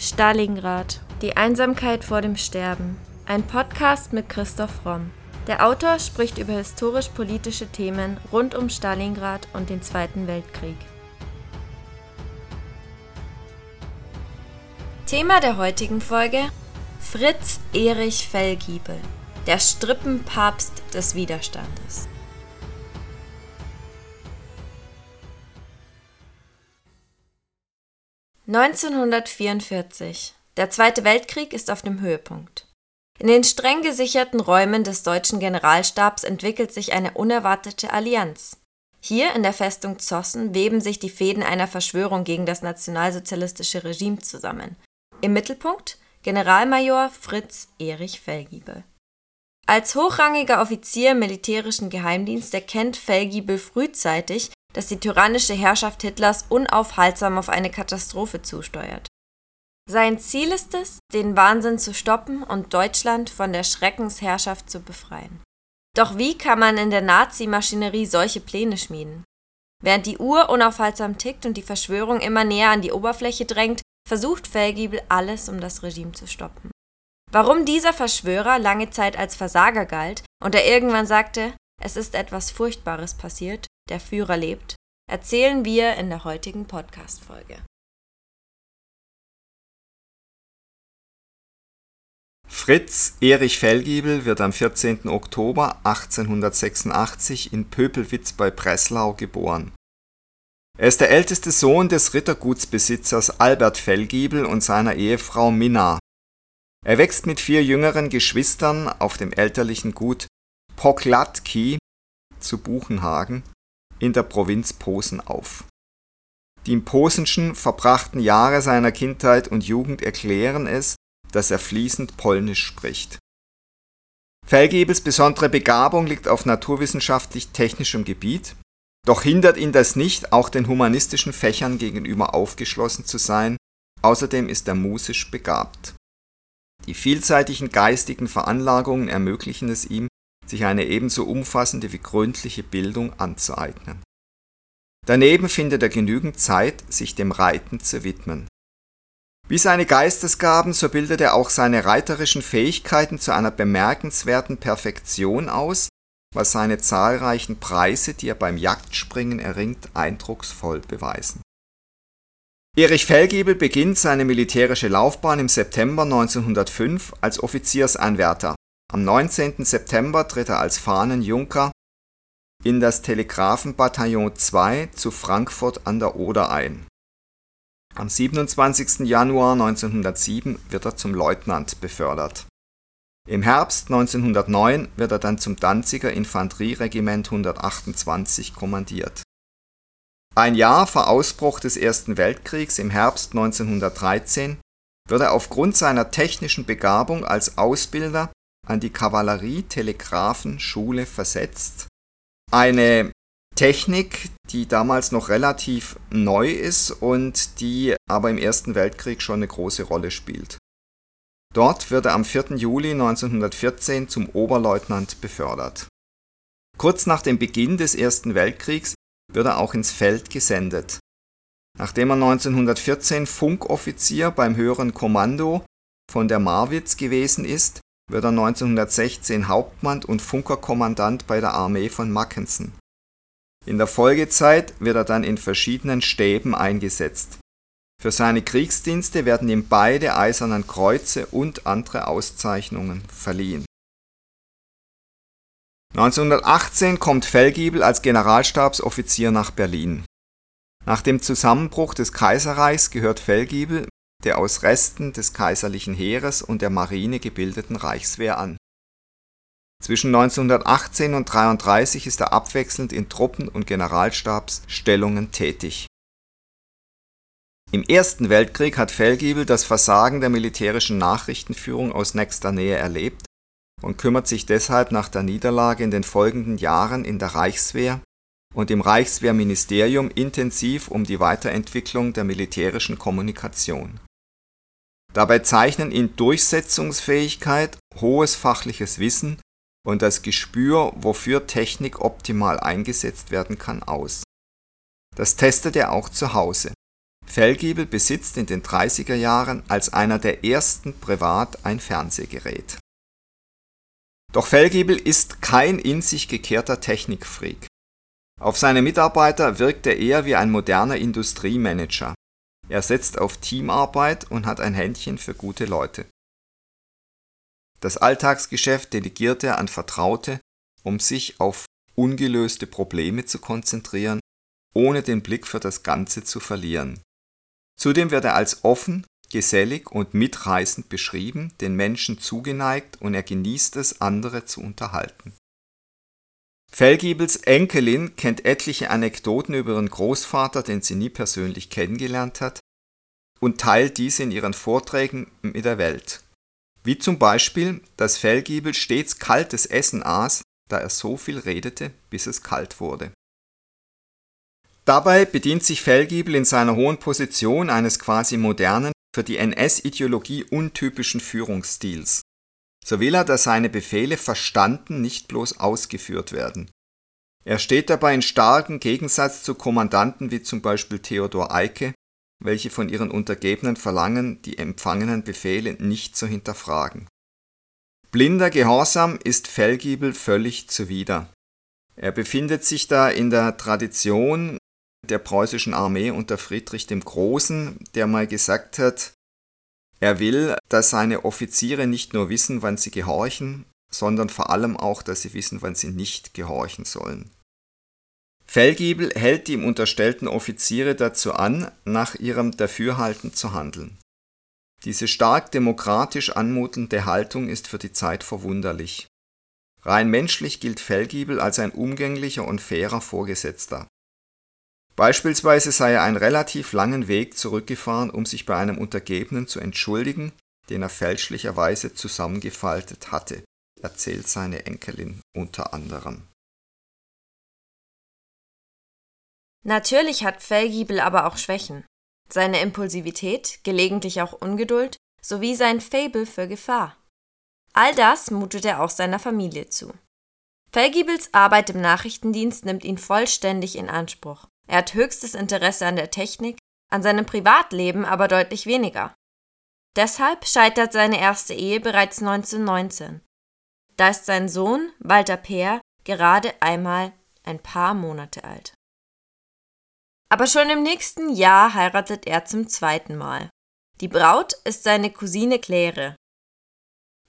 Stalingrad. Die Einsamkeit vor dem Sterben. Ein Podcast mit Christoph Romm. Der Autor spricht über historisch-politische Themen rund um Stalingrad und den Zweiten Weltkrieg. Thema der heutigen Folge: Fritz Erich Fellgiebel, der Strippenpapst des Widerstandes. 1944. Der Zweite Weltkrieg ist auf dem Höhepunkt. In den streng gesicherten Räumen des deutschen Generalstabs entwickelt sich eine unerwartete Allianz. Hier in der Festung Zossen weben sich die Fäden einer Verschwörung gegen das nationalsozialistische Regime zusammen. Im Mittelpunkt Generalmajor Fritz Erich Fellgiebel. Als hochrangiger Offizier im militärischen Geheimdienst erkennt Fellgiebel frühzeitig, dass die tyrannische Herrschaft Hitlers unaufhaltsam auf eine Katastrophe zusteuert. Sein Ziel ist es, den Wahnsinn zu stoppen und Deutschland von der Schreckensherrschaft zu befreien. Doch wie kann man in der Nazi-Maschinerie solche Pläne schmieden? Während die Uhr unaufhaltsam tickt und die Verschwörung immer näher an die Oberfläche drängt, versucht Feldgiebel alles, um das Regime zu stoppen. Warum dieser Verschwörer lange Zeit als Versager galt und er irgendwann sagte, es ist etwas Furchtbares passiert, der Führer lebt, erzählen wir in der heutigen Podcast-Folge. Fritz Erich Fellgiebel wird am 14. Oktober 1886 in Pöpelwitz bei Breslau geboren. Er ist der älteste Sohn des Rittergutsbesitzers Albert Fellgiebel und seiner Ehefrau Minna. Er wächst mit vier jüngeren Geschwistern auf dem elterlichen Gut Poklatki zu Buchenhagen in der Provinz Posen auf. Die im Posenschen verbrachten Jahre seiner Kindheit und Jugend erklären es, dass er fließend Polnisch spricht. Fellgebels besondere Begabung liegt auf naturwissenschaftlich-technischem Gebiet, doch hindert ihn das nicht, auch den humanistischen Fächern gegenüber aufgeschlossen zu sein, außerdem ist er musisch begabt. Die vielseitigen geistigen Veranlagungen ermöglichen es ihm, sich eine ebenso umfassende wie gründliche Bildung anzueignen. Daneben findet er genügend Zeit, sich dem Reiten zu widmen. Wie seine Geistesgaben, so bildet er auch seine reiterischen Fähigkeiten zu einer bemerkenswerten Perfektion aus, was seine zahlreichen Preise, die er beim Jagdspringen erringt, eindrucksvoll beweisen. Erich Fellgiebel beginnt seine militärische Laufbahn im September 1905 als Offiziersanwärter am 19. September tritt er als Fahnenjunker in das Telegrafenbataillon 2 zu Frankfurt an der Oder ein. Am 27. Januar 1907 wird er zum Leutnant befördert. Im Herbst 1909 wird er dann zum Danziger Infanterieregiment 128 kommandiert. Ein Jahr vor Ausbruch des Ersten Weltkriegs im Herbst 1913 wird er aufgrund seiner technischen Begabung als Ausbilder an die Kavallerie-Telegraphenschule versetzt. Eine Technik, die damals noch relativ neu ist und die aber im Ersten Weltkrieg schon eine große Rolle spielt. Dort wird er am 4. Juli 1914 zum Oberleutnant befördert. Kurz nach dem Beginn des Ersten Weltkriegs wird er auch ins Feld gesendet. Nachdem er 1914 Funkoffizier beim höheren Kommando von der Marwitz gewesen ist, wird er 1916 Hauptmann und Funkerkommandant bei der Armee von Mackensen. In der Folgezeit wird er dann in verschiedenen Stäben eingesetzt. Für seine Kriegsdienste werden ihm beide Eisernen Kreuze und andere Auszeichnungen verliehen. 1918 kommt Fellgiebel als Generalstabsoffizier nach Berlin. Nach dem Zusammenbruch des Kaiserreichs gehört Fellgiebel der aus Resten des kaiserlichen Heeres und der Marine gebildeten Reichswehr an. Zwischen 1918 und 1933 ist er abwechselnd in Truppen und Generalstabsstellungen tätig. Im Ersten Weltkrieg hat Fellgiebel das Versagen der militärischen Nachrichtenführung aus nächster Nähe erlebt und kümmert sich deshalb nach der Niederlage in den folgenden Jahren in der Reichswehr und im Reichswehrministerium intensiv um die Weiterentwicklung der militärischen Kommunikation Dabei zeichnen ihn Durchsetzungsfähigkeit, hohes fachliches Wissen und das Gespür, wofür Technik optimal eingesetzt werden kann, aus. Das testet er auch zu Hause. Fellgiebel besitzt in den 30er Jahren als einer der ersten privat ein Fernsehgerät. Doch Fellgiebel ist kein in sich gekehrter Technikfreak. Auf seine Mitarbeiter wirkt er eher wie ein moderner Industriemanager. Er setzt auf Teamarbeit und hat ein Händchen für gute Leute. Das Alltagsgeschäft delegiert er an Vertraute, um sich auf ungelöste Probleme zu konzentrieren, ohne den Blick für das Ganze zu verlieren. Zudem wird er als offen, gesellig und mitreißend beschrieben, den Menschen zugeneigt und er genießt es, andere zu unterhalten. Fellgiebels Enkelin kennt etliche Anekdoten über ihren Großvater, den sie nie persönlich kennengelernt hat, und teilt diese in ihren Vorträgen mit der Welt. Wie zum Beispiel, dass Fellgiebel stets kaltes Essen aß, da er so viel redete, bis es kalt wurde. Dabei bedient sich Fellgiebel in seiner hohen Position eines quasi modernen, für die NS-Ideologie untypischen Führungsstils. So will er, dass seine Befehle verstanden, nicht bloß ausgeführt werden. Er steht dabei in starkem Gegensatz zu Kommandanten wie zum Beispiel Theodor Eicke, welche von ihren Untergebenen verlangen, die empfangenen Befehle nicht zu hinterfragen. Blinder Gehorsam ist Fellgiebel völlig zuwider. Er befindet sich da in der Tradition der preußischen Armee unter Friedrich dem Großen, der mal gesagt hat, er will, dass seine Offiziere nicht nur wissen, wann sie gehorchen, sondern vor allem auch, dass sie wissen, wann sie nicht gehorchen sollen. Fellgiebel hält die ihm unterstellten Offiziere dazu an, nach ihrem Dafürhalten zu handeln. Diese stark demokratisch anmutende Haltung ist für die Zeit verwunderlich. Rein menschlich gilt Fellgiebel als ein umgänglicher und fairer Vorgesetzter. Beispielsweise sei er einen relativ langen Weg zurückgefahren, um sich bei einem Untergebenen zu entschuldigen, den er fälschlicherweise zusammengefaltet hatte, erzählt seine Enkelin unter anderem. Natürlich hat Fellgiebel aber auch Schwächen. Seine Impulsivität, gelegentlich auch Ungeduld, sowie sein Fable für Gefahr. All das mutet er auch seiner Familie zu. Fellgiebels Arbeit im Nachrichtendienst nimmt ihn vollständig in Anspruch. Er hat höchstes Interesse an der Technik, an seinem Privatleben aber deutlich weniger. Deshalb scheitert seine erste Ehe bereits 1919. Da ist sein Sohn, Walter Peer, gerade einmal ein paar Monate alt. Aber schon im nächsten Jahr heiratet er zum zweiten Mal. Die Braut ist seine Cousine Claire.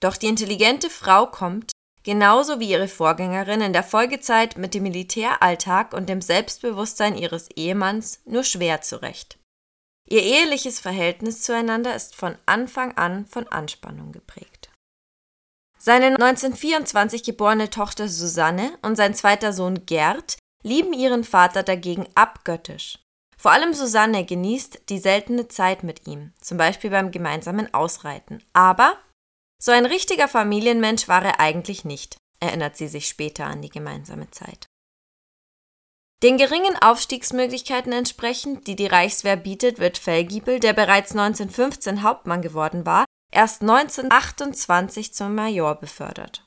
Doch die intelligente Frau kommt, genauso wie ihre Vorgängerin in der Folgezeit mit dem Militäralltag und dem Selbstbewusstsein ihres Ehemanns nur schwer zurecht. Ihr eheliches Verhältnis zueinander ist von Anfang an von Anspannung geprägt. Seine 1924 geborene Tochter Susanne und sein zweiter Sohn Gerd lieben ihren Vater dagegen abgöttisch. Vor allem Susanne genießt die seltene Zeit mit ihm, zum Beispiel beim gemeinsamen Ausreiten. Aber so ein richtiger Familienmensch war er eigentlich nicht, erinnert sie sich später an die gemeinsame Zeit. Den geringen Aufstiegsmöglichkeiten entsprechend, die die Reichswehr bietet, wird Fellgiebel, der bereits 1915 Hauptmann geworden war, erst 1928 zum Major befördert.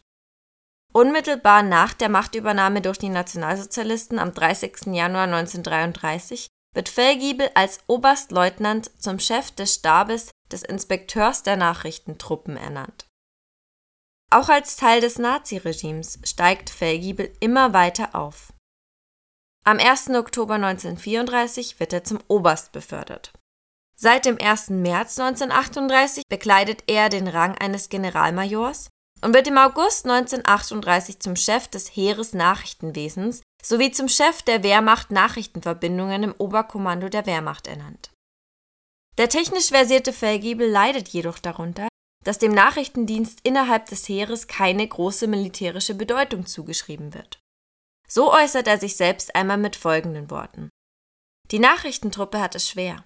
Unmittelbar nach der Machtübernahme durch die Nationalsozialisten am 30. Januar 1933 wird Fellgiebel als Oberstleutnant zum Chef des Stabes des Inspekteurs der Nachrichtentruppen ernannt. Auch als Teil des Naziregimes steigt Fellgiebel immer weiter auf. Am 1. Oktober 1934 wird er zum Oberst befördert. Seit dem 1. März 1938 bekleidet er den Rang eines Generalmajors und wird im August 1938 zum Chef des Heeresnachrichtenwesens sowie zum Chef der Wehrmacht Nachrichtenverbindungen im Oberkommando der Wehrmacht ernannt. Der technisch versierte Fellgiebel leidet jedoch darunter, dass dem Nachrichtendienst innerhalb des Heeres keine große militärische Bedeutung zugeschrieben wird. So äußert er sich selbst einmal mit folgenden Worten. Die Nachrichtentruppe hat es schwer.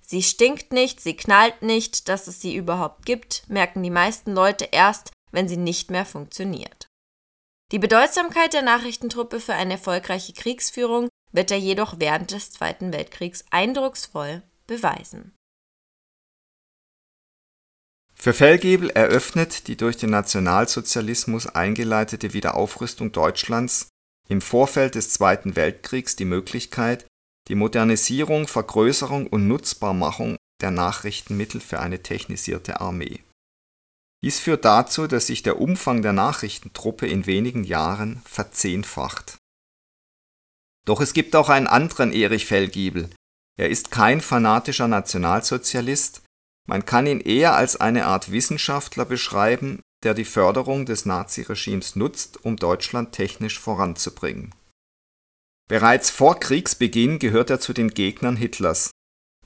Sie stinkt nicht, sie knallt nicht, dass es sie überhaupt gibt, merken die meisten Leute erst, wenn sie nicht mehr funktioniert. Die Bedeutsamkeit der Nachrichtentruppe für eine erfolgreiche Kriegsführung wird er jedoch während des Zweiten Weltkriegs eindrucksvoll beweisen. Für Fellgiebel eröffnet die durch den Nationalsozialismus eingeleitete Wiederaufrüstung Deutschlands im Vorfeld des Zweiten Weltkriegs die Möglichkeit, die Modernisierung, Vergrößerung und Nutzbarmachung der Nachrichtenmittel für eine technisierte Armee. Dies führt dazu, dass sich der Umfang der Nachrichtentruppe in wenigen Jahren verzehnfacht. Doch es gibt auch einen anderen Erich Fellgiebel. Er ist kein fanatischer Nationalsozialist, man kann ihn eher als eine Art Wissenschaftler beschreiben, der die Förderung des Naziregimes nutzt, um Deutschland technisch voranzubringen. Bereits vor Kriegsbeginn gehört er zu den Gegnern Hitlers.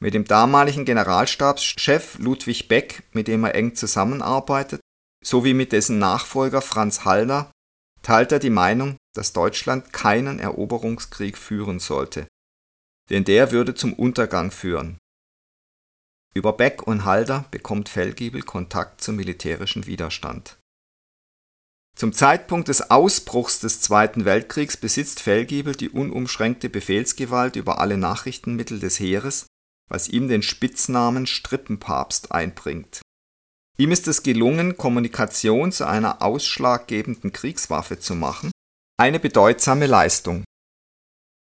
Mit dem damaligen Generalstabschef Ludwig Beck, mit dem er eng zusammenarbeitet, sowie mit dessen Nachfolger Franz Hallner, teilt er die Meinung, dass Deutschland keinen Eroberungskrieg führen sollte, denn der würde zum Untergang führen. Über Beck und Halder bekommt Fellgiebel Kontakt zum militärischen Widerstand. Zum Zeitpunkt des Ausbruchs des Zweiten Weltkriegs besitzt Fellgiebel die unumschränkte Befehlsgewalt über alle Nachrichtenmittel des Heeres, was ihm den Spitznamen Strippenpapst einbringt. Ihm ist es gelungen, Kommunikation zu einer ausschlaggebenden Kriegswaffe zu machen, eine bedeutsame Leistung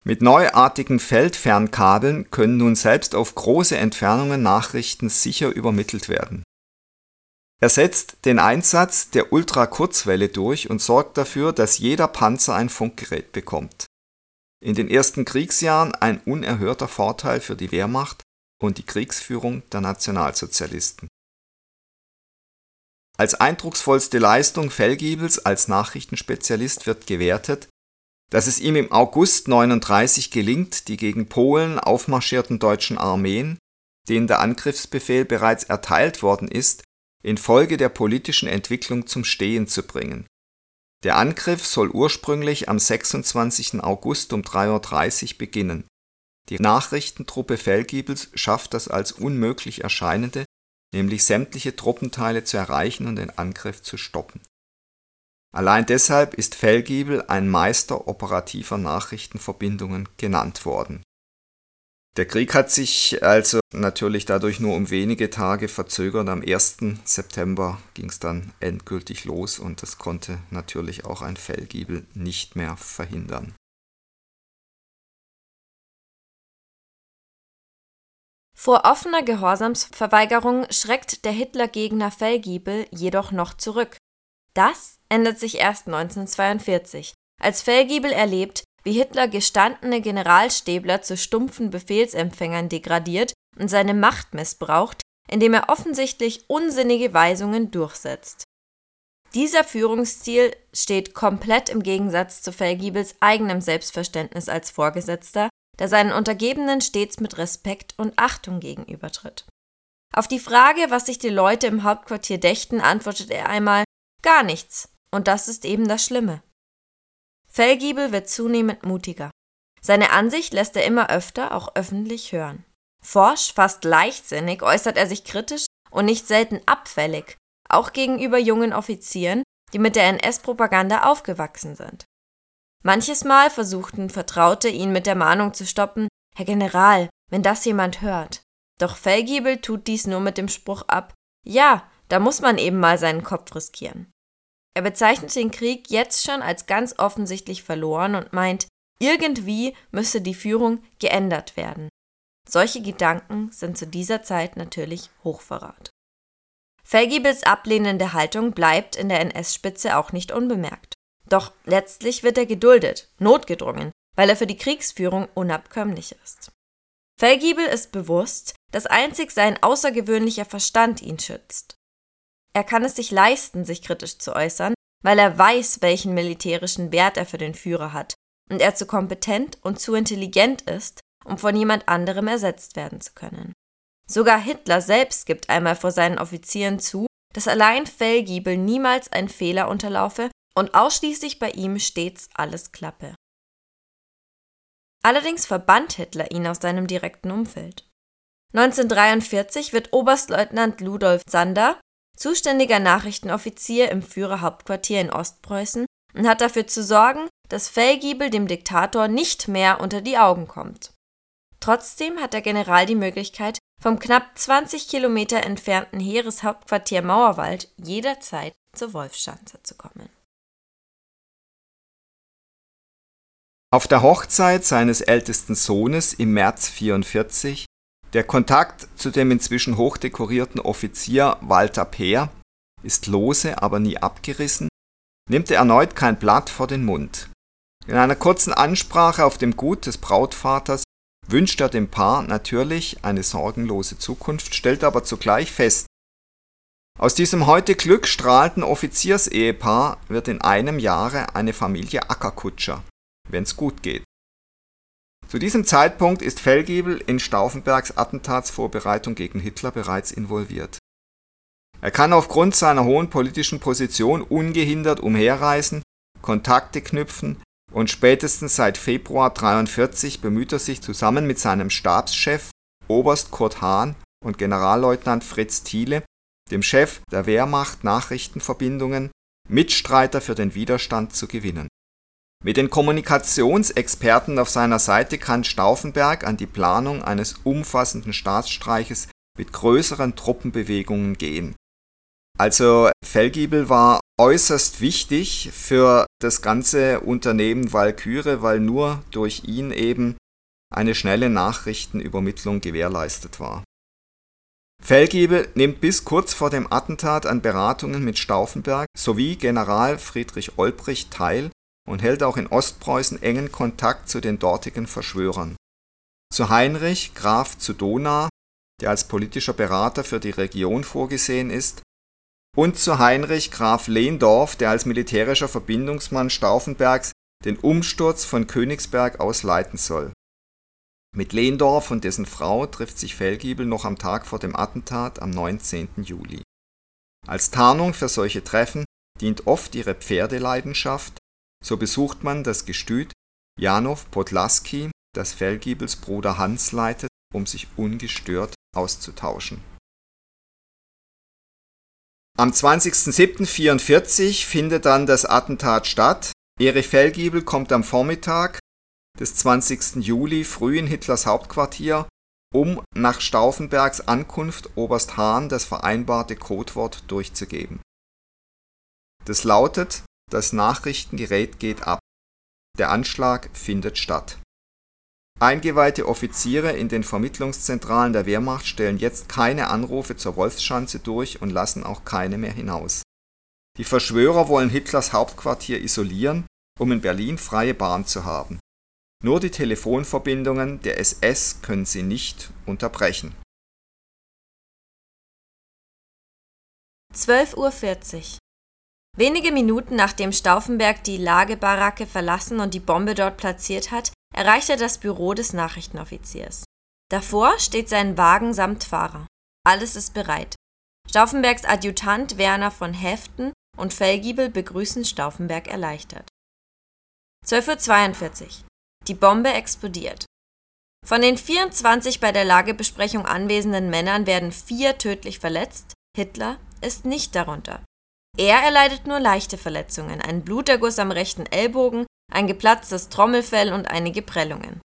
mit neuartigen Feldfernkabeln können nun selbst auf große Entfernungen Nachrichten sicher übermittelt werden. Er setzt den Einsatz der Ultrakurzwelle durch und sorgt dafür, dass jeder Panzer ein Funkgerät bekommt. In den ersten Kriegsjahren ein unerhörter Vorteil für die Wehrmacht und die Kriegsführung der Nationalsozialisten. Als eindrucksvollste Leistung Fellgiebels als Nachrichtenspezialist wird gewertet, dass es ihm im August 39 gelingt, die gegen Polen aufmarschierten deutschen Armeen, denen der Angriffsbefehl bereits erteilt worden ist, infolge der politischen Entwicklung zum Stehen zu bringen. Der Angriff soll ursprünglich am 26. August um 3.30 Uhr beginnen. Die Nachrichtentruppe Fellgiebels schafft das als unmöglich erscheinende, nämlich sämtliche Truppenteile zu erreichen und den Angriff zu stoppen Allein deshalb ist Fellgiebel ein Meister operativer Nachrichtenverbindungen genannt worden. Der Krieg hat sich also natürlich dadurch nur um wenige Tage verzögert. Am 1. September ging es dann endgültig los und das konnte natürlich auch ein Fellgiebel nicht mehr verhindern. Vor offener Gehorsamsverweigerung schreckt der Hitlergegner Fellgiebel jedoch noch zurück. Das ändert sich erst 1942, als Fellgiebel erlebt, wie Hitler gestandene Generalstäbler zu stumpfen Befehlsempfängern degradiert und seine Macht missbraucht, indem er offensichtlich unsinnige Weisungen durchsetzt. Dieser Führungsstil steht komplett im Gegensatz zu Fellgiebels eigenem Selbstverständnis als Vorgesetzter, der seinen Untergebenen stets mit Respekt und Achtung gegenübertritt. Auf die Frage, was sich die Leute im Hauptquartier dächten, antwortet er einmal Gar nichts. Und das ist eben das Schlimme. Fellgiebel wird zunehmend mutiger. Seine Ansicht lässt er immer öfter auch öffentlich hören. Forsch, fast leichtsinnig äußert er sich kritisch und nicht selten abfällig, auch gegenüber jungen Offizieren, die mit der NS-Propaganda aufgewachsen sind. Manches Mal versuchten Vertraute, ihn mit der Mahnung zu stoppen, Herr General, wenn das jemand hört. Doch Fellgiebel tut dies nur mit dem Spruch ab, ja, da muss man eben mal seinen Kopf riskieren. Er bezeichnet den Krieg jetzt schon als ganz offensichtlich verloren und meint, irgendwie müsse die Führung geändert werden. Solche Gedanken sind zu dieser Zeit natürlich Hochverrat. Feldgiebels ablehnende Haltung bleibt in der NS-Spitze auch nicht unbemerkt. Doch letztlich wird er geduldet, notgedrungen, weil er für die Kriegsführung unabkömmlich ist. Feldgiebel ist bewusst, dass einzig sein außergewöhnlicher Verstand ihn schützt. Er kann es sich leisten, sich kritisch zu äußern, weil er weiß, welchen militärischen Wert er für den Führer hat und er zu kompetent und zu intelligent ist, um von jemand anderem ersetzt werden zu können. Sogar Hitler selbst gibt einmal vor seinen Offizieren zu, dass allein Fellgiebel niemals ein Fehler unterlaufe und ausschließlich bei ihm stets alles klappe. Allerdings verbannt Hitler ihn aus seinem direkten Umfeld. 1943 wird Oberstleutnant Ludolf Sander zuständiger Nachrichtenoffizier im Führerhauptquartier in Ostpreußen und hat dafür zu sorgen, dass Fellgiebel dem Diktator nicht mehr unter die Augen kommt. Trotzdem hat der General die Möglichkeit, vom knapp 20 Kilometer entfernten Heereshauptquartier Mauerwald jederzeit zur Wolfschanze zu kommen Auf der Hochzeit seines ältesten Sohnes im März 44, der Kontakt zu dem inzwischen hochdekorierten Offizier Walter Peer ist lose, aber nie abgerissen, nimmt er erneut kein Blatt vor den Mund. In einer kurzen Ansprache auf dem Gut des Brautvaters wünscht er dem Paar natürlich eine sorgenlose Zukunft, stellt aber zugleich fest, aus diesem heute glückstrahlenden Offiziersehepaar wird in einem Jahre eine Familie Ackerkutscher, wenn's gut geht. Zu diesem Zeitpunkt ist Fellgiebel in Stauffenbergs Attentatsvorbereitung gegen Hitler bereits involviert. Er kann aufgrund seiner hohen politischen Position ungehindert umherreisen, Kontakte knüpfen und spätestens seit Februar 43 bemüht er sich zusammen mit seinem Stabschef Oberst Kurt Hahn und Generalleutnant Fritz Thiele, dem Chef der Wehrmacht Nachrichtenverbindungen, Mitstreiter für den Widerstand zu gewinnen. Mit den Kommunikationsexperten auf seiner Seite kann Stauffenberg an die Planung eines umfassenden Staatsstreiches mit größeren Truppenbewegungen gehen. Also Fellgiebel war äußerst wichtig für das ganze Unternehmen Walküre, weil nur durch ihn eben eine schnelle Nachrichtenübermittlung gewährleistet war. Fellgiebel nimmt bis kurz vor dem Attentat an Beratungen mit Stauffenberg sowie General Friedrich Olbricht teil und hält auch in Ostpreußen engen Kontakt zu den dortigen Verschwörern. Zu Heinrich, Graf zu Dohna, der als politischer Berater für die Region vorgesehen ist, und zu Heinrich Graf Lehndorf, der als militärischer Verbindungsmann Stauffenbergs den Umsturz von Königsberg aus leiten soll. Mit Lehndorf und dessen Frau trifft sich Fellgiebel noch am Tag vor dem Attentat am 19. Juli. Als Tarnung für solche Treffen dient oft ihre Pferdeleidenschaft, so besucht man das Gestüt Janow Podlaski, das Fellgiebels Bruder Hans leitet, um sich ungestört auszutauschen. Am 20.07.44 findet dann das Attentat statt. Erich Fellgiebel kommt am Vormittag des 20. Juli früh in Hitlers Hauptquartier, um nach Stauffenbergs Ankunft Oberst Hahn das vereinbarte Codewort durchzugeben. Das lautet, das Nachrichtengerät geht ab. Der Anschlag findet statt. Eingeweihte Offiziere in den Vermittlungszentralen der Wehrmacht stellen jetzt keine Anrufe zur Wolfschanze durch und lassen auch keine mehr hinaus. Die Verschwörer wollen Hitlers Hauptquartier isolieren, um in Berlin freie Bahn zu haben. Nur die Telefonverbindungen der SS können sie nicht unterbrechen. 12.40 Uhr. Wenige Minuten nachdem Stauffenberg die Lagebaracke verlassen und die Bombe dort platziert hat, erreicht er das Büro des Nachrichtenoffiziers. Davor steht sein Wagen samt Fahrer. Alles ist bereit. Stauffenbergs Adjutant Werner von Heften und Fellgiebel begrüßen Stauffenberg erleichtert. 12.42 Uhr. Die Bombe explodiert. Von den 24 bei der Lagebesprechung anwesenden Männern werden vier tödlich verletzt, Hitler ist nicht darunter. Er erleidet nur leichte Verletzungen, einen Bluterguss am rechten Ellbogen, ein geplatztes Trommelfell und einige Prellungen.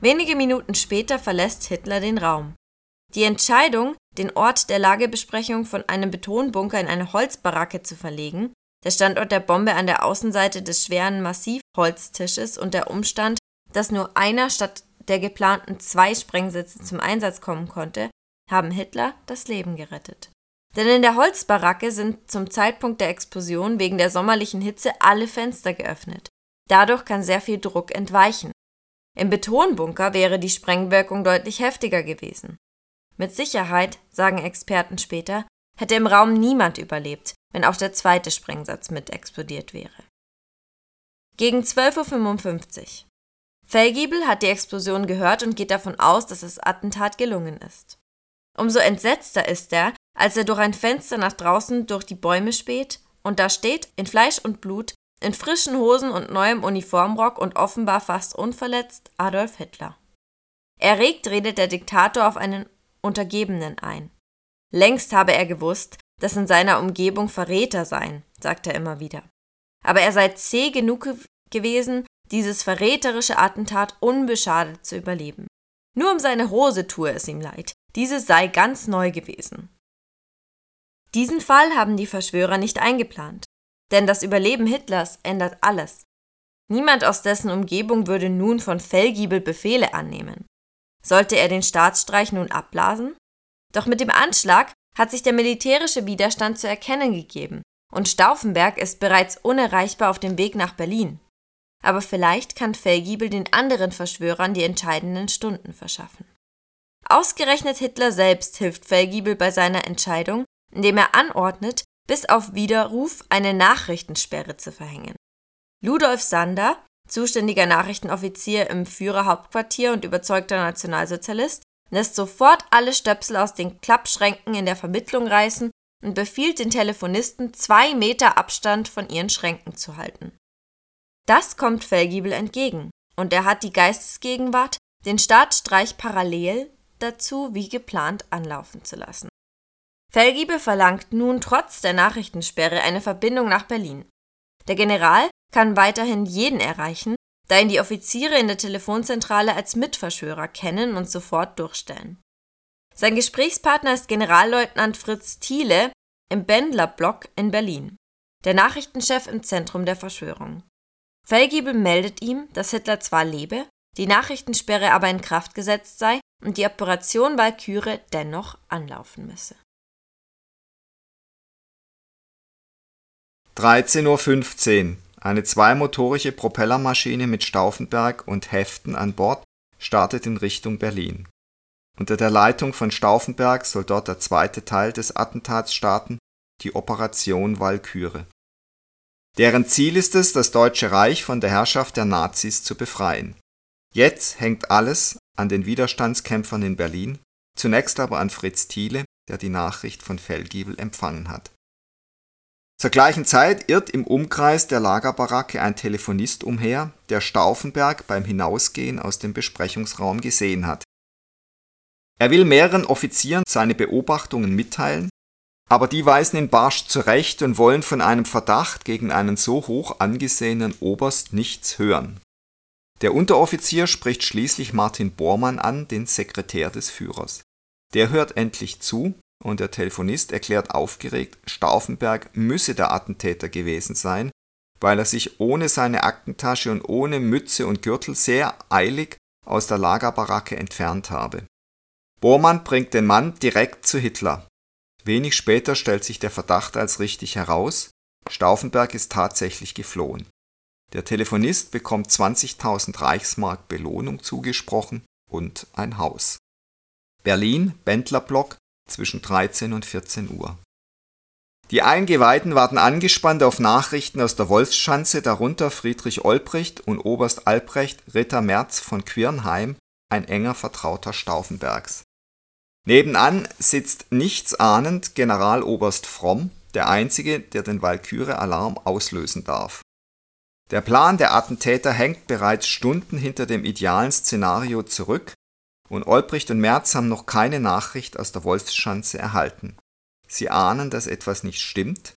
Wenige Minuten später verlässt Hitler den Raum. Die Entscheidung, den Ort der Lagebesprechung von einem Betonbunker in eine Holzbaracke zu verlegen, der Standort der Bombe an der Außenseite des schweren Massivholztisches und der Umstand, dass nur einer statt der geplanten zwei Sprengsitze zum Einsatz kommen konnte, haben Hitler das Leben gerettet. Denn in der Holzbaracke sind zum Zeitpunkt der Explosion wegen der sommerlichen Hitze alle Fenster geöffnet. Dadurch kann sehr viel Druck entweichen. Im Betonbunker wäre die Sprengwirkung deutlich heftiger gewesen. Mit Sicherheit, sagen Experten später, hätte im Raum niemand überlebt, wenn auch der zweite Sprengsatz mit explodiert wäre. Gegen 12.55 Uhr. Fellgiebel hat die Explosion gehört und geht davon aus, dass das Attentat gelungen ist. Umso entsetzter ist er, als er durch ein Fenster nach draußen durch die Bäume späht und da steht, in Fleisch und Blut, in frischen Hosen und neuem Uniformrock und offenbar fast unverletzt Adolf Hitler. Erregt redet der Diktator auf einen Untergebenen ein. Längst habe er gewusst, dass in seiner Umgebung Verräter seien, sagt er immer wieder. Aber er sei zäh genug gewesen, dieses verräterische Attentat unbeschadet zu überleben. Nur um seine Hose tue es ihm leid, diese sei ganz neu gewesen. Diesen Fall haben die Verschwörer nicht eingeplant. Denn das Überleben Hitlers ändert alles. Niemand aus dessen Umgebung würde nun von Fellgiebel Befehle annehmen. Sollte er den Staatsstreich nun abblasen? Doch mit dem Anschlag hat sich der militärische Widerstand zu erkennen gegeben und Stauffenberg ist bereits unerreichbar auf dem Weg nach Berlin. Aber vielleicht kann Fellgiebel den anderen Verschwörern die entscheidenden Stunden verschaffen. Ausgerechnet Hitler selbst hilft Fellgiebel bei seiner Entscheidung, indem er anordnet, bis auf Widerruf eine Nachrichtensperre zu verhängen. Ludolf Sander, zuständiger Nachrichtenoffizier im Führerhauptquartier und überzeugter Nationalsozialist, lässt sofort alle Stöpsel aus den Klappschränken in der Vermittlung reißen und befiehlt den Telefonisten, zwei Meter Abstand von ihren Schränken zu halten. Das kommt Fellgiebel entgegen, und er hat die Geistesgegenwart, den Staatsstreich parallel dazu wie geplant anlaufen zu lassen. Fellgiebel verlangt nun trotz der Nachrichtensperre eine Verbindung nach Berlin. Der General kann weiterhin jeden erreichen, da ihn die Offiziere in der Telefonzentrale als Mitverschwörer kennen und sofort durchstellen. Sein Gesprächspartner ist Generalleutnant Fritz Thiele im Bendlerblock in Berlin, der Nachrichtenchef im Zentrum der Verschwörung. Fellgiebel meldet ihm, dass Hitler zwar lebe, die Nachrichtensperre aber in Kraft gesetzt sei und die Operation Walküre dennoch anlaufen müsse. 13.15 Uhr eine zweimotorige Propellermaschine mit Stauffenberg und Heften an Bord startet in Richtung Berlin. Unter der Leitung von Stauffenberg soll dort der zweite Teil des Attentats starten, die Operation Walküre. Deren Ziel ist es, das Deutsche Reich von der Herrschaft der Nazis zu befreien. Jetzt hängt alles an den Widerstandskämpfern in Berlin, zunächst aber an Fritz Thiele, der die Nachricht von Fellgiebel empfangen hat zur gleichen Zeit irrt im Umkreis der Lagerbaracke ein Telefonist umher, der Stauffenberg beim Hinausgehen aus dem Besprechungsraum gesehen hat. Er will mehreren Offizieren seine Beobachtungen mitteilen, aber die weisen ihn barsch zurecht und wollen von einem Verdacht gegen einen so hoch angesehenen Oberst nichts hören. Der Unteroffizier spricht schließlich Martin Bormann an, den Sekretär des Führers. Der hört endlich zu und der Telefonist erklärt aufgeregt, Stauffenberg müsse der Attentäter gewesen sein, weil er sich ohne seine Aktentasche und ohne Mütze und Gürtel sehr eilig aus der Lagerbaracke entfernt habe. Bormann bringt den Mann direkt zu Hitler. Wenig später stellt sich der Verdacht als richtig heraus, Stauffenberg ist tatsächlich geflohen. Der Telefonist bekommt 20.000 Reichsmark Belohnung zugesprochen und ein Haus. Berlin, Bendlerblock, zwischen 13 und 14 Uhr. Die Eingeweihten warten angespannt auf Nachrichten aus der Wolfsschanze, darunter Friedrich Olbricht und Oberst Albrecht Ritter Merz von Quirnheim, ein enger Vertrauter Stauffenbergs. Nebenan sitzt nichtsahnend Generaloberst Fromm, der einzige, der den Walküre-Alarm auslösen darf. Der Plan der Attentäter hängt bereits Stunden hinter dem idealen Szenario zurück, und Olbricht und Merz haben noch keine Nachricht aus der Wolfsschanze erhalten. Sie ahnen, dass etwas nicht stimmt,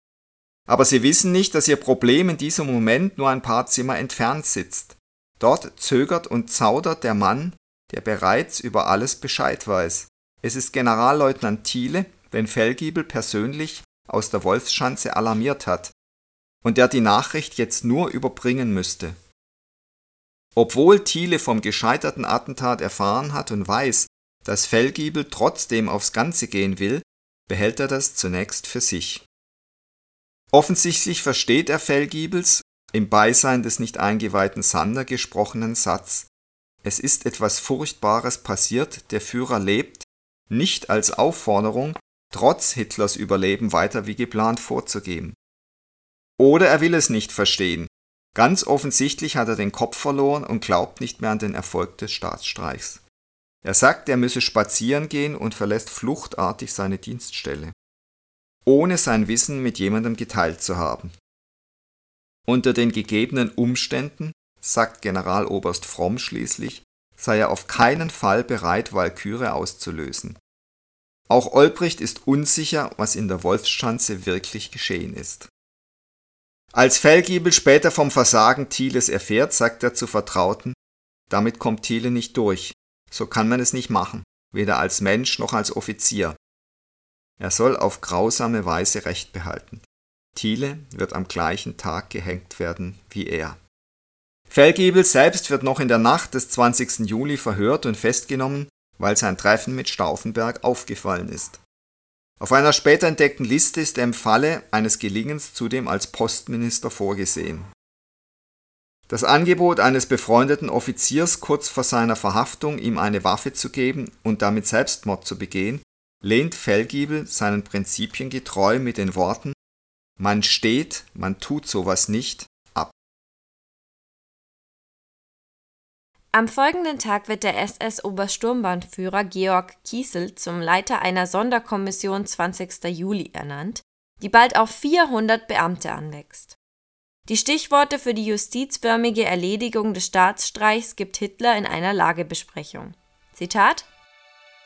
aber sie wissen nicht, dass ihr Problem in diesem Moment nur ein paar Zimmer entfernt sitzt. Dort zögert und zaudert der Mann, der bereits über alles Bescheid weiß. Es ist Generalleutnant Thiele, den Fellgiebel persönlich aus der Wolfsschanze alarmiert hat und der die Nachricht jetzt nur überbringen müsste. Obwohl Thiele vom gescheiterten Attentat erfahren hat und weiß, dass Fellgiebel trotzdem aufs Ganze gehen will, behält er das zunächst für sich. Offensichtlich versteht er Fellgiebels im Beisein des nicht eingeweihten Sander gesprochenen Satz Es ist etwas Furchtbares passiert, der Führer lebt, nicht als Aufforderung, trotz Hitlers Überleben weiter wie geplant vorzugehen. Oder er will es nicht verstehen, Ganz offensichtlich hat er den Kopf verloren und glaubt nicht mehr an den Erfolg des Staatsstreichs. Er sagt, er müsse spazieren gehen und verlässt fluchtartig seine Dienststelle, ohne sein Wissen mit jemandem geteilt zu haben. Unter den gegebenen Umständen, sagt Generaloberst Fromm schließlich, sei er auf keinen Fall bereit, Walküre auszulösen. Auch Olbricht ist unsicher, was in der Wolfsschanze wirklich geschehen ist. Als Fellgiebel später vom Versagen Thieles erfährt, sagt er zu Vertrauten, damit kommt Thiele nicht durch, so kann man es nicht machen, weder als Mensch noch als Offizier. Er soll auf grausame Weise Recht behalten. Thiele wird am gleichen Tag gehängt werden wie er. Fellgiebel selbst wird noch in der Nacht des 20. Juli verhört und festgenommen, weil sein Treffen mit Stauffenberg aufgefallen ist. Auf einer später entdeckten Liste ist er im Falle eines Gelingens zudem als Postminister vorgesehen. Das Angebot eines befreundeten Offiziers kurz vor seiner Verhaftung, ihm eine Waffe zu geben und damit Selbstmord zu begehen, lehnt Fellgiebel seinen Prinzipien getreu mit den Worten Man steht, man tut sowas nicht Am folgenden Tag wird der SS-Obersturmbannführer Georg Kiesel zum Leiter einer Sonderkommission 20. Juli ernannt, die bald auf 400 Beamte anwächst. Die Stichworte für die justizförmige Erledigung des Staatsstreichs gibt Hitler in einer Lagebesprechung. Zitat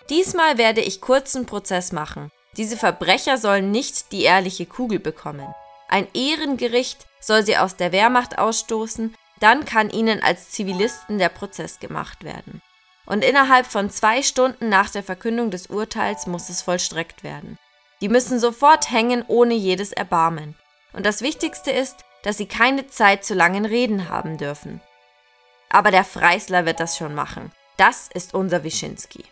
Diesmal werde ich kurzen Prozess machen. Diese Verbrecher sollen nicht die ehrliche Kugel bekommen. Ein Ehrengericht soll sie aus der Wehrmacht ausstoßen, dann kann ihnen als Zivilisten der Prozess gemacht werden. Und innerhalb von zwei Stunden nach der Verkündung des Urteils muss es vollstreckt werden. Die müssen sofort hängen ohne jedes Erbarmen. Und das Wichtigste ist, dass sie keine Zeit zu langen Reden haben dürfen. Aber der Freisler wird das schon machen. Das ist unser Wischinski.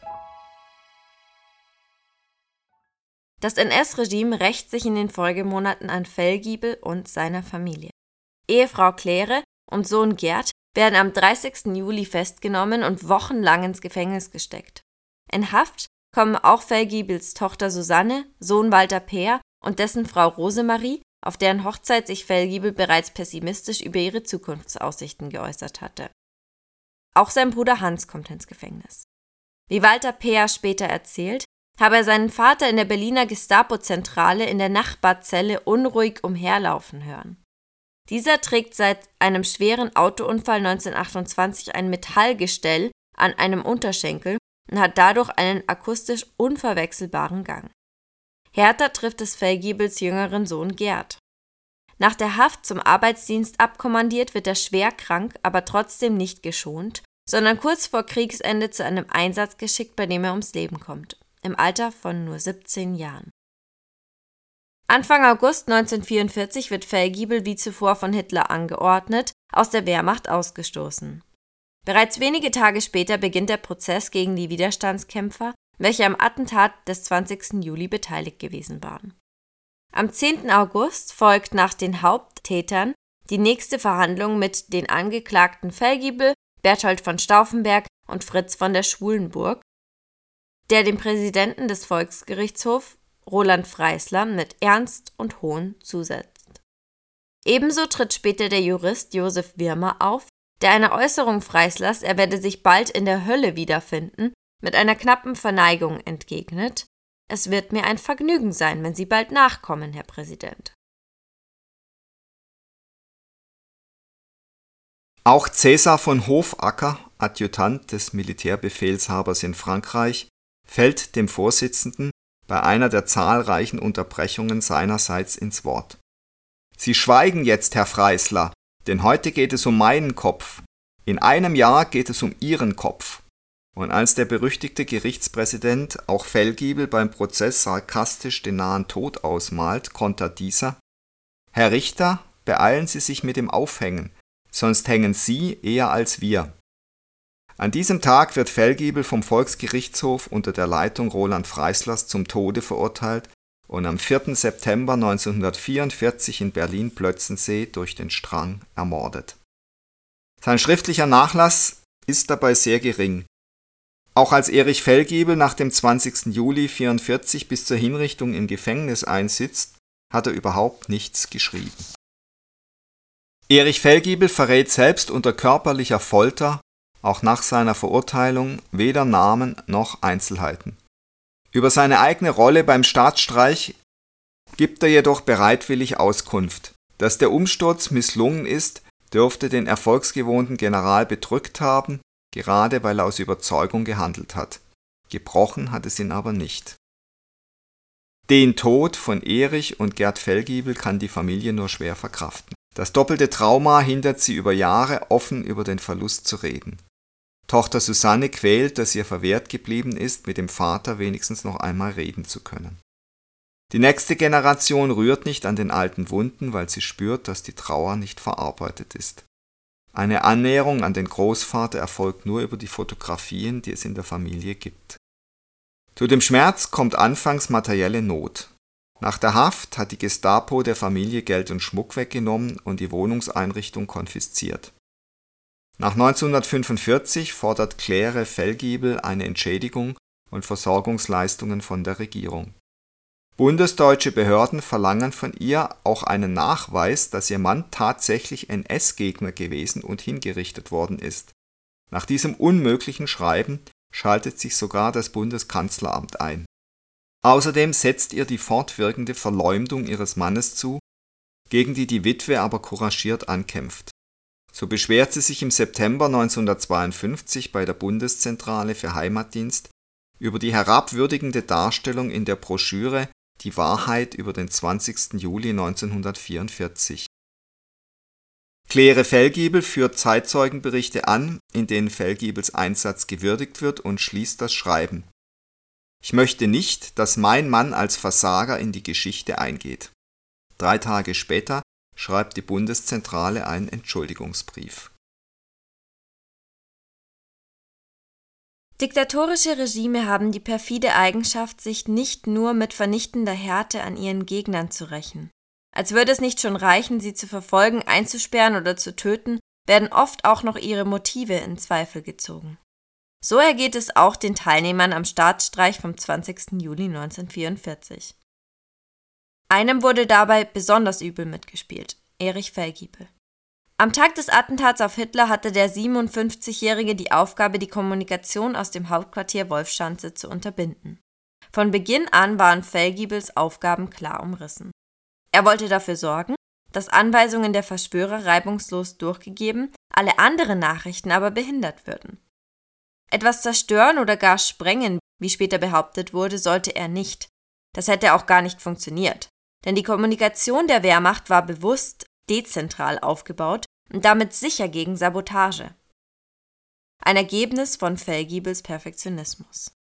Das NS-Regime rächt sich in den Folgemonaten an Fellgiebel und seiner Familie. Ehefrau Claire und Sohn Gerd werden am 30. Juli festgenommen und wochenlang ins Gefängnis gesteckt. In Haft kommen auch Fellgiebels Tochter Susanne, Sohn Walter Peer und dessen Frau Rosemarie, auf deren Hochzeit sich Fellgiebel bereits pessimistisch über ihre Zukunftsaussichten geäußert hatte. Auch sein Bruder Hans kommt ins Gefängnis. Wie Walter Peer später erzählt, habe er seinen Vater in der Berliner Gestapo-Zentrale in der Nachbarzelle unruhig umherlaufen hören. Dieser trägt seit einem schweren Autounfall 1928 ein Metallgestell an einem Unterschenkel und hat dadurch einen akustisch unverwechselbaren Gang. Hertha trifft des Fellgiebels jüngeren Sohn Gerd. Nach der Haft zum Arbeitsdienst abkommandiert wird er schwer krank, aber trotzdem nicht geschont, sondern kurz vor Kriegsende zu einem Einsatz geschickt, bei dem er ums Leben kommt, im Alter von nur 17 Jahren. Anfang August 1944 wird Fellgiebel wie zuvor von Hitler angeordnet, aus der Wehrmacht ausgestoßen. Bereits wenige Tage später beginnt der Prozess gegen die Widerstandskämpfer, welche am Attentat des 20. Juli beteiligt gewesen waren. Am 10. August folgt nach den Haupttätern die nächste Verhandlung mit den Angeklagten Fellgiebel, Berthold von Stauffenberg und Fritz von der Schwulenburg, der dem Präsidenten des Volksgerichtshofs Roland Freisler mit Ernst und Hohn zusetzt. Ebenso tritt später der Jurist Josef Wirmer auf, der einer Äußerung Freislers, er werde sich bald in der Hölle wiederfinden, mit einer knappen Verneigung entgegnet, es wird mir ein Vergnügen sein, wenn Sie bald nachkommen, Herr Präsident. Auch Cäsar von Hofacker, Adjutant des Militärbefehlshabers in Frankreich, fällt dem Vorsitzenden bei einer der zahlreichen Unterbrechungen seinerseits ins Wort. Sie schweigen jetzt, Herr Freisler, denn heute geht es um meinen Kopf. In einem Jahr geht es um Ihren Kopf. Und als der berüchtigte Gerichtspräsident auch Fellgiebel beim Prozess sarkastisch den nahen Tod ausmalt, kontert dieser Herr Richter, beeilen Sie sich mit dem Aufhängen, sonst hängen Sie eher als wir. An diesem Tag wird Fellgiebel vom Volksgerichtshof unter der Leitung Roland Freislers zum Tode verurteilt und am 4. September 1944 in Berlin-Plötzensee durch den Strang ermordet. Sein schriftlicher Nachlass ist dabei sehr gering. Auch als Erich Fellgiebel nach dem 20. Juli 1944 bis zur Hinrichtung im Gefängnis einsitzt, hat er überhaupt nichts geschrieben. Erich Fellgiebel verrät selbst unter körperlicher Folter auch nach seiner Verurteilung weder Namen noch Einzelheiten. Über seine eigene Rolle beim Staatsstreich gibt er jedoch bereitwillig Auskunft. Dass der Umsturz misslungen ist, dürfte den erfolgsgewohnten General bedrückt haben, gerade weil er aus Überzeugung gehandelt hat. Gebrochen hat es ihn aber nicht. Den Tod von Erich und Gerd Fellgiebel kann die Familie nur schwer verkraften. Das doppelte Trauma hindert sie über Jahre offen über den Verlust zu reden. Tochter Susanne quält, dass ihr verwehrt geblieben ist, mit dem Vater wenigstens noch einmal reden zu können. Die nächste Generation rührt nicht an den alten Wunden, weil sie spürt, dass die Trauer nicht verarbeitet ist. Eine Annäherung an den Großvater erfolgt nur über die Fotografien, die es in der Familie gibt. Zu dem Schmerz kommt anfangs materielle Not. Nach der Haft hat die Gestapo der Familie Geld und Schmuck weggenommen und die Wohnungseinrichtung konfisziert. Nach 1945 fordert Claire Fellgiebel eine Entschädigung und Versorgungsleistungen von der Regierung. Bundesdeutsche Behörden verlangen von ihr auch einen Nachweis, dass ihr Mann tatsächlich NS-Gegner gewesen und hingerichtet worden ist. Nach diesem unmöglichen Schreiben schaltet sich sogar das Bundeskanzleramt ein. Außerdem setzt ihr die fortwirkende Verleumdung ihres Mannes zu, gegen die die Witwe aber couragiert ankämpft. So beschwert sie sich im September 1952 bei der Bundeszentrale für Heimatdienst über die herabwürdigende Darstellung in der Broschüre Die Wahrheit über den 20. Juli 1944. Claire Fellgiebel führt Zeitzeugenberichte an, in denen Fellgiebels Einsatz gewürdigt wird und schließt das Schreiben. Ich möchte nicht, dass mein Mann als Versager in die Geschichte eingeht. Drei Tage später schreibt die Bundeszentrale einen Entschuldigungsbrief. Diktatorische Regime haben die perfide Eigenschaft, sich nicht nur mit vernichtender Härte an ihren Gegnern zu rächen. Als würde es nicht schon reichen, sie zu verfolgen, einzusperren oder zu töten, werden oft auch noch ihre Motive in Zweifel gezogen. So ergeht es auch den Teilnehmern am Staatsstreich vom 20. Juli 1944. Einem wurde dabei besonders übel mitgespielt, Erich Fellgiebel. Am Tag des Attentats auf Hitler hatte der 57-Jährige die Aufgabe, die Kommunikation aus dem Hauptquartier Wolfschanze zu unterbinden. Von Beginn an waren Fellgiebels Aufgaben klar umrissen. Er wollte dafür sorgen, dass Anweisungen der Verschwörer reibungslos durchgegeben, alle anderen Nachrichten aber behindert würden. Etwas zerstören oder gar sprengen, wie später behauptet wurde, sollte er nicht. Das hätte auch gar nicht funktioniert. Denn die Kommunikation der Wehrmacht war bewusst dezentral aufgebaut und damit sicher gegen Sabotage. Ein Ergebnis von Fellgiebels Perfektionismus.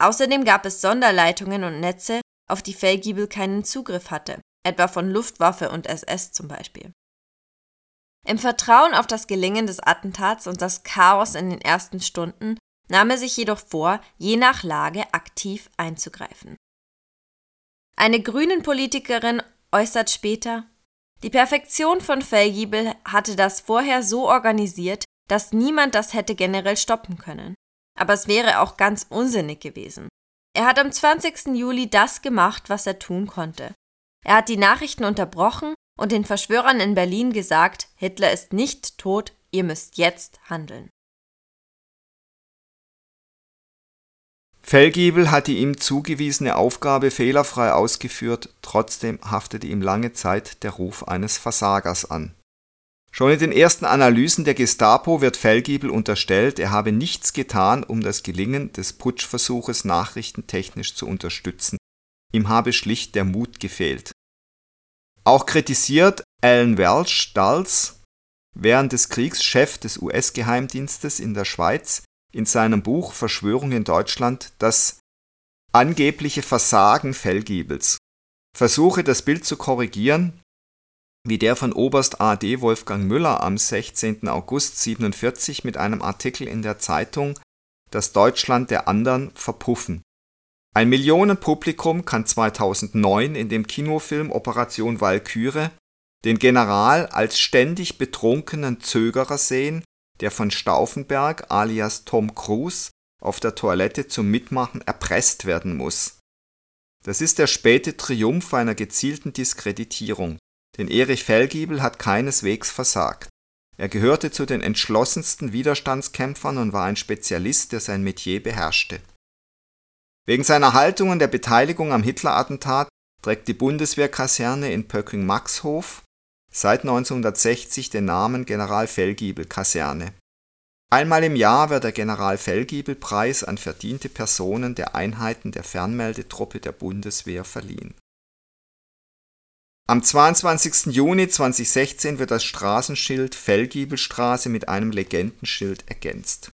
Außerdem gab es Sonderleitungen und Netze, auf die Fellgiebel keinen Zugriff hatte, etwa von Luftwaffe und SS zum Beispiel. Im Vertrauen auf das Gelingen des Attentats und das Chaos in den ersten Stunden nahm er sich jedoch vor, je nach Lage aktiv einzugreifen. Eine Grünen-Politikerin äußert später, die Perfektion von Fellgiebel hatte das vorher so organisiert, dass niemand das hätte generell stoppen können. Aber es wäre auch ganz unsinnig gewesen. Er hat am 20. Juli das gemacht, was er tun konnte. Er hat die Nachrichten unterbrochen und den Verschwörern in Berlin gesagt, Hitler ist nicht tot, ihr müsst jetzt handeln. Fellgiebel hat die ihm zugewiesene Aufgabe fehlerfrei ausgeführt, trotzdem haftete ihm lange Zeit der Ruf eines Versagers an. Schon in den ersten Analysen der Gestapo wird Fellgiebel unterstellt, er habe nichts getan, um das Gelingen des Putschversuches nachrichtentechnisch zu unterstützen. Ihm habe schlicht der Mut gefehlt. Auch kritisiert Alan Welch Dulles, während des Kriegs Chef des US-Geheimdienstes in der Schweiz, in seinem Buch Verschwörung in Deutschland das angebliche Versagen Fellgiebels, versuche das Bild zu korrigieren, wie der von Oberst A.D. Wolfgang Müller am 16. August 1947 mit einem Artikel in der Zeitung Das Deutschland der anderen verpuffen. Ein Millionenpublikum kann 2009 in dem Kinofilm Operation Walküre den General als ständig betrunkenen Zögerer sehen der von Stauffenberg alias Tom Cruise auf der Toilette zum Mitmachen erpresst werden muss. Das ist der späte Triumph einer gezielten Diskreditierung, denn Erich Fellgiebel hat keineswegs versagt. Er gehörte zu den entschlossensten Widerstandskämpfern und war ein Spezialist, der sein Metier beherrschte. Wegen seiner Haltung und der Beteiligung am Hitler-Attentat trägt die Bundeswehrkaserne in Pöcking-Maxhof seit 1960 den Namen General-Fellgiebel-Kaserne. Einmal im Jahr wird der General-Fellgiebel-Preis an verdiente Personen der Einheiten der Fernmeldetruppe der Bundeswehr verliehen. Am 22. Juni 2016 wird das Straßenschild Fellgiebelstraße mit einem Legendenschild ergänzt.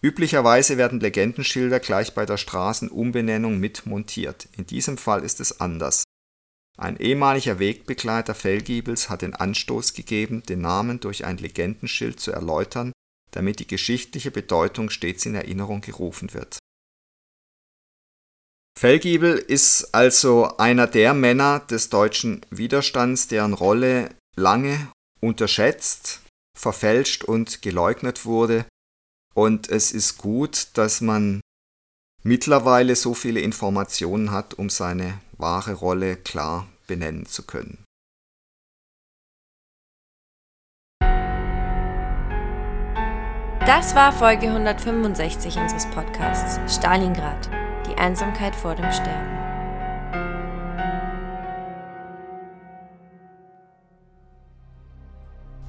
Üblicherweise werden Legendenschilder gleich bei der Straßenumbenennung mit montiert. In diesem Fall ist es anders Ein ehemaliger Wegbegleiter Fellgiebels hat den Anstoß gegeben, den Namen durch ein Legendenschild zu erläutern, damit die geschichtliche Bedeutung stets in Erinnerung gerufen wird. Fellgiebel ist also einer der Männer des deutschen Widerstands, deren Rolle lange unterschätzt, verfälscht und geleugnet wurde. Und es ist gut, dass man mittlerweile so viele Informationen hat, um seine wahre Rolle klar benennen zu können. Das war Folge 165 unseres Podcasts Stalingrad, die Einsamkeit vor dem Sterben.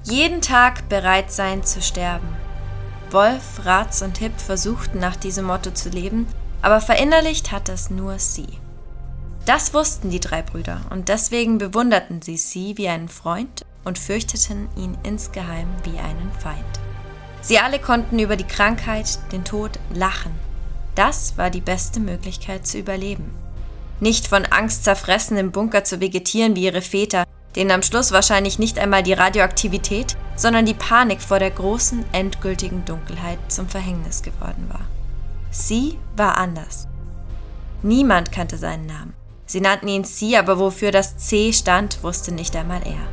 Jeden Tag bereit sein zu sterben. Wolf, Ratz und Hipp versuchten nach diesem Motto zu leben, aber verinnerlicht hat es nur sie. Das wussten die drei Brüder und deswegen bewunderten sie sie wie einen Freund und fürchteten ihn insgeheim wie einen Feind. Sie alle konnten über die Krankheit, den Tod lachen. Das war die beste Möglichkeit zu überleben. Nicht von Angst zerfressen im Bunker zu vegetieren wie ihre Väter, denen am Schluss wahrscheinlich nicht einmal die Radioaktivität, sondern die Panik vor der großen, endgültigen Dunkelheit zum Verhängnis geworden war. Sie war anders. Niemand kannte seinen Namen. Sie nannten ihn Sie, aber wofür das C stand, wusste nicht einmal er.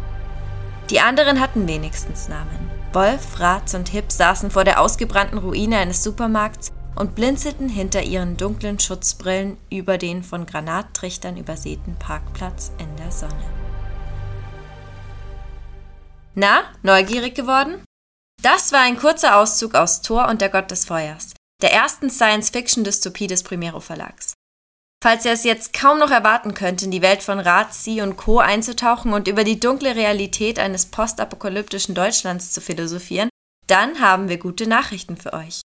Die anderen hatten wenigstens Namen. Wolf, Ratz und Hip saßen vor der ausgebrannten Ruine eines Supermarkts und blinzelten hinter ihren dunklen Schutzbrillen über den von Granattrichtern übersäten Parkplatz in der Sonne. Na, neugierig geworden? Das war ein kurzer Auszug aus Thor und der Gott des Feuers, der ersten Science-Fiction-Dystopie des Primero Verlags. Falls ihr es jetzt kaum noch erwarten könnt, in die Welt von Razi und Co. einzutauchen und über die dunkle Realität eines postapokalyptischen Deutschlands zu philosophieren, dann haben wir gute Nachrichten für euch.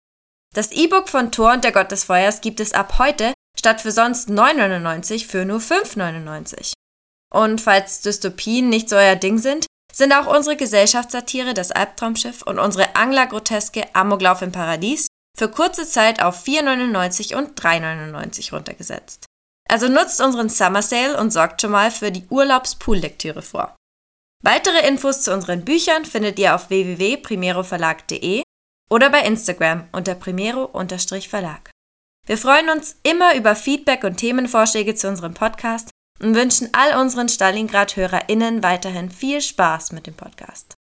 Das E-Book von Thor und der Gott des Feuers gibt es ab heute statt für sonst 9,99 für nur 5,99. Und falls Dystopien nicht so euer Ding sind, sind auch unsere Gesellschaftssatire Das Albtraumschiff und unsere Anglergroteske Amoklauf im Paradies für kurze Zeit auf 4,99 und 3,99 runtergesetzt. Also nutzt unseren Summer Sale und sorgt schon mal für die Urlaubspool-Lektüre vor. Weitere Infos zu unseren Büchern findet ihr auf www.primeroverlag.de oder bei Instagram unter primero-verlag. Wir freuen uns immer über Feedback und Themenvorschläge zu unserem Podcast und wünschen all unseren Stalingrad-HörerInnen weiterhin viel Spaß mit dem Podcast.